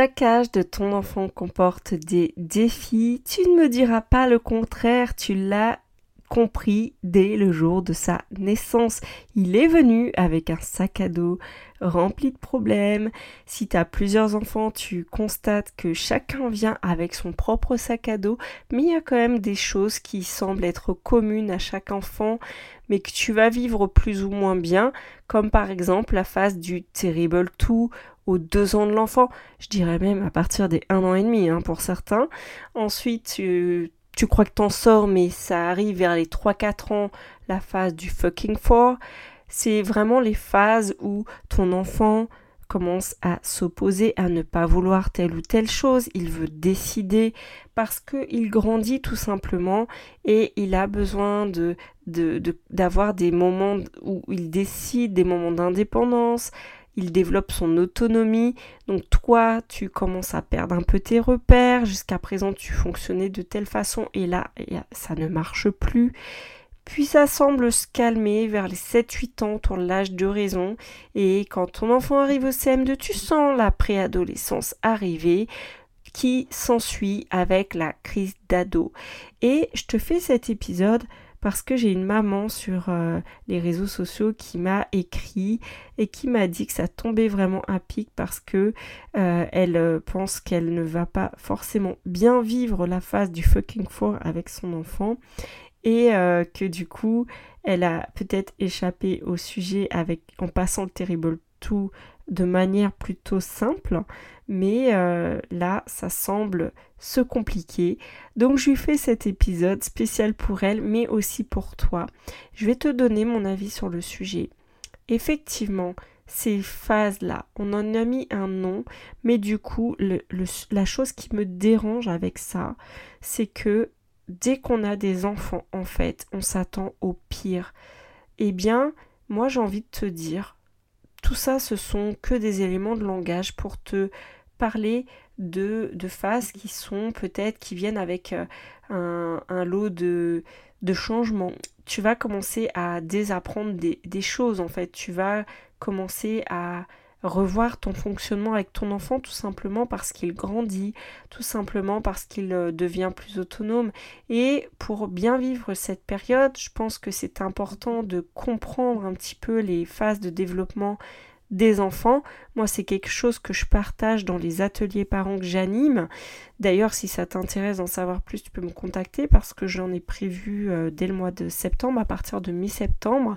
Chaque âge de ton enfant comporte des défis. Tu ne me diras pas le contraire, tu l'as compris dès le jour de sa naissance. Il est venu avec un sac à dos rempli de problèmes. Si tu as plusieurs enfants, tu constates que chacun vient avec son propre sac à dos, mais il y a quand même des choses qui semblent être communes à chaque enfant, mais que tu vas vivre plus ou moins bien, comme par exemple la phase du terrible tout aux deux ans de l'enfant, je dirais même à partir des un an et demi hein, pour certains. Ensuite, tu, tu crois que t'en sors, mais ça arrive vers les 3-4 ans, la phase du fucking for. C'est vraiment les phases où ton enfant commence à s'opposer, à ne pas vouloir telle ou telle chose, il veut décider parce qu'il grandit tout simplement et il a besoin de d'avoir des moments où il décide, des moments d'indépendance, il développe son autonomie. Donc toi, tu commences à perdre un peu tes repères. Jusqu'à présent, tu fonctionnais de telle façon et là, ça ne marche plus. Puis ça semble se calmer vers les 7-8 ans, ton l'âge de raison. Et quand ton enfant arrive au CM2, tu sens la préadolescence arriver qui s'ensuit avec la crise d'ado. Et je te fais cet épisode parce que j'ai une maman sur euh, les réseaux sociaux qui m'a écrit et qui m'a dit que ça tombait vraiment à pic parce que euh, elle euh, pense qu'elle ne va pas forcément bien vivre la phase du fucking four avec son enfant et que du coup elle a peut-être échappé au sujet avec en passant le terrible tout de manière plutôt simple, mais euh, là, ça semble se compliquer. Donc, je lui fais cet épisode spécial pour elle, mais aussi pour toi. Je vais te donner mon avis sur le sujet. Effectivement, ces phases-là, on en a mis un nom, mais du coup, la chose qui me dérange avec ça, c'est que dès qu'on a des enfants, en fait, on s'attend au pire. Eh bien, moi, j'ai envie de te dire, tout ça, ce sont que des éléments de langage pour te parler de, de phases qui sont peut-être, qui viennent avec euh, un, lot de, de changements. Tu vas commencer à désapprendre des, des choses en fait. Tu vas commencer à revoir ton fonctionnement avec ton enfant tout simplement parce qu'il grandit, tout simplement parce qu'il euh, devient plus autonome. Et pour bien vivre cette période, je pense que c'est important de comprendre un petit peu les phases de développement des enfants. Moi, c'est quelque chose que je partage dans les ateliers parents que j'anime. D'ailleurs, si ça t'intéresse d'en savoir plus, tu peux me contacter parce que j'en ai prévu euh, dès le mois de septembre, à partir de mi-septembre.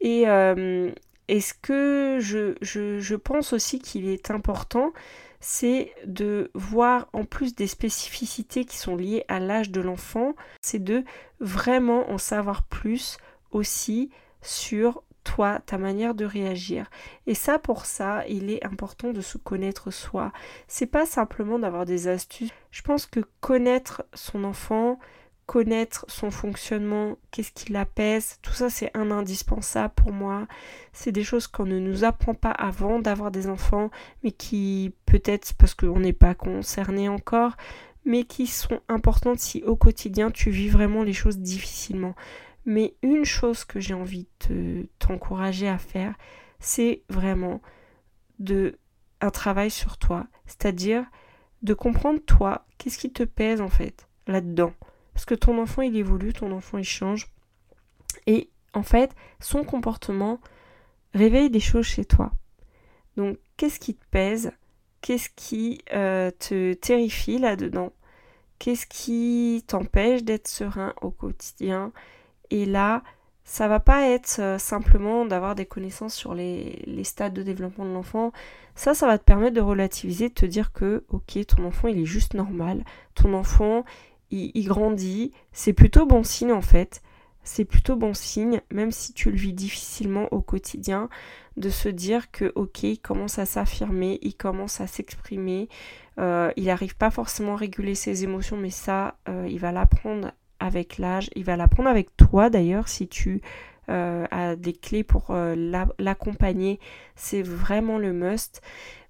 Et, euh, et ce que je, je, pense aussi qu'il est important, c'est de voir en plus des spécificités qui sont liées à l'âge de l'enfant, c'est de vraiment en savoir plus aussi sur toi, ta manière de réagir. Et ça, pour ça, il est important de se connaître soi. C'est pas simplement d'avoir des astuces. Je pense que connaître son enfant, connaître son fonctionnement, qu'est-ce qui l'apaise, tout ça c'est un indispensable pour moi. C'est des choses qu'on ne nous apprend pas avant d'avoir des enfants, mais qui peut-être parce qu'on n'est pas concerné encore, mais qui sont importantes si au quotidien tu vis vraiment les choses difficilement. Mais une chose que j'ai envie de t'encourager à faire, c'est vraiment de un travail sur toi, c'est-à-dire de comprendre toi, qu'est-ce qui te pèse en fait là-dedans parce que ton enfant, il évolue, ton enfant, il change. Et en fait, son comportement réveille des choses chez toi. Donc, qu'est-ce qui te pèse? Qu'est-ce qui euh, te terrifie là-dedans? Qu'est-ce qui t'empêche d'être serein au quotidien? Et là, ça va pas être euh, simplement d'avoir des connaissances sur les, les, stades de développement de l'enfant. Ça, ça va te permettre de relativiser, de te dire que, ok, ton enfant, il est juste normal. Ton enfant, il, grandit, c'est plutôt bon signe en fait. c'est plutôt bon signe, même si tu le vis difficilement au quotidien, de se dire que ok, il commence à s'affirmer, il commence à s'exprimer, euh, il n'arrive pas forcément à réguler ses émotions, mais ça, euh, il va l'apprendre avec l'âge, il va l'apprendre avec toi d'ailleurs si tu euh, as des clés pour l'accompagner, c'est vraiment le must.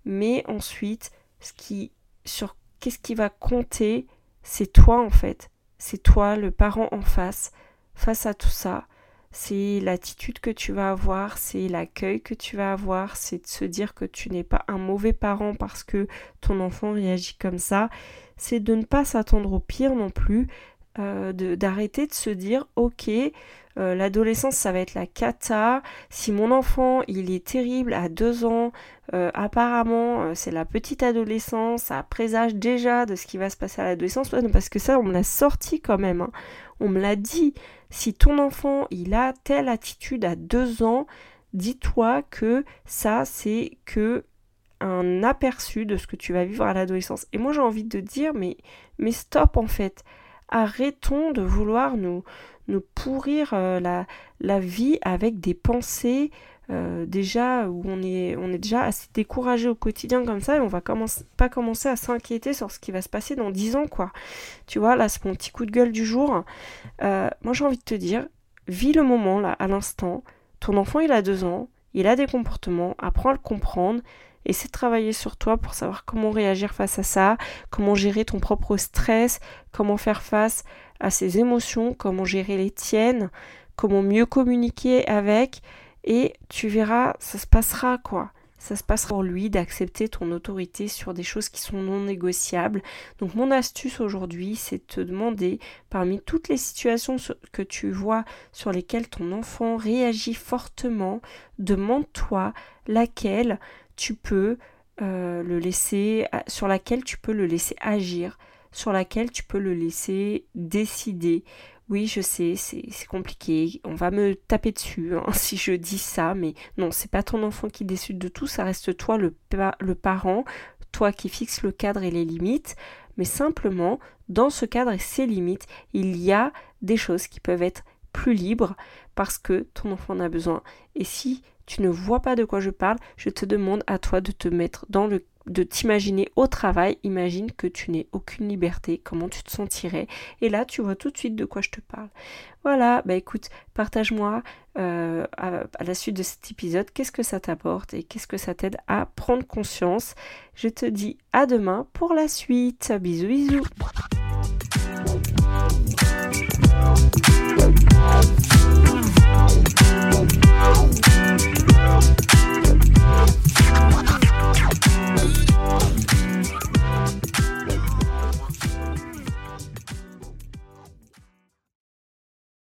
Mais ensuite, ce qui, sur qu'est-ce qui va compter, c'est toi en fait, c'est toi le parent en face. Face à tout ça, c'est l'attitude que tu vas avoir, c'est l'accueil que tu vas avoir, c'est de se dire que tu n'es pas un mauvais parent parce que ton enfant réagit comme ça, c'est de ne pas s'attendre au pire non plus, euh, d'arrêter de, se dire ok euh, l'adolescence ça va être la cata. Si mon enfant il est terrible à deux ans euh, apparemment c'est la petite adolescence ça présage déjà de ce qui va se passer à l'adolescence parce que ça on me l'a sorti quand même hein. on me l'a dit si ton enfant il a telle attitude à deux ans dis-toi que ça c'est que un aperçu de ce que tu vas vivre à l'adolescence. Et moi j'ai envie de dire mais mais stop en fait arrêtons de vouloir nous, nous pourrir euh, la, vie avec des pensées euh, déjà où on est, on est déjà assez découragé au quotidien comme ça et on va commencer, pas commencer à s'inquiéter sur ce qui va se passer dans 10 ans quoi. Tu vois, là c'est mon petit coup de gueule du jour. Euh, moi j'ai envie de te dire, vis le moment là, à l'instant. Ton enfant il a 2 ans, il a des comportements, apprends à le comprendre Essaie de travailler sur toi pour savoir comment réagir face à ça, comment gérer ton propre stress, comment faire face à ses émotions, comment gérer les tiennes, comment mieux communiquer avec. Et tu verras, ça se passera quoi ça se passe pour lui d'accepter ton autorité sur des choses qui sont non négociables. Donc mon astuce aujourd'hui, c'est de te demander, parmi toutes les situations que tu vois sur lesquelles ton enfant réagit fortement, demande-toi laquelle tu peux euh, le laisser, sur laquelle tu peux le laisser agir, sur laquelle tu peux le laisser décider. Oui, je sais, c'est compliqué. On va me taper dessus hein, si je dis ça, mais non, c'est pas ton enfant qui décide de tout, ça reste toi le, le parent, toi qui fixes le cadre et les limites. Mais simplement, dans ce cadre et ses limites, il y a des choses qui peuvent être plus libres parce que ton enfant en a besoin. Et si tu ne vois pas de quoi je parle, je te demande à toi de te mettre dans le de t'imaginer au travail, imagine que tu n'es aucune liberté, comment tu te sentirais, et là tu vois tout de suite de quoi je te parle. Voilà, bah écoute, partage-moi euh, à, la suite de cet épisode qu'est-ce que ça t'apporte et qu'est-ce que ça t'aide à prendre conscience. Je te dis à demain pour la suite. Bisous bisous.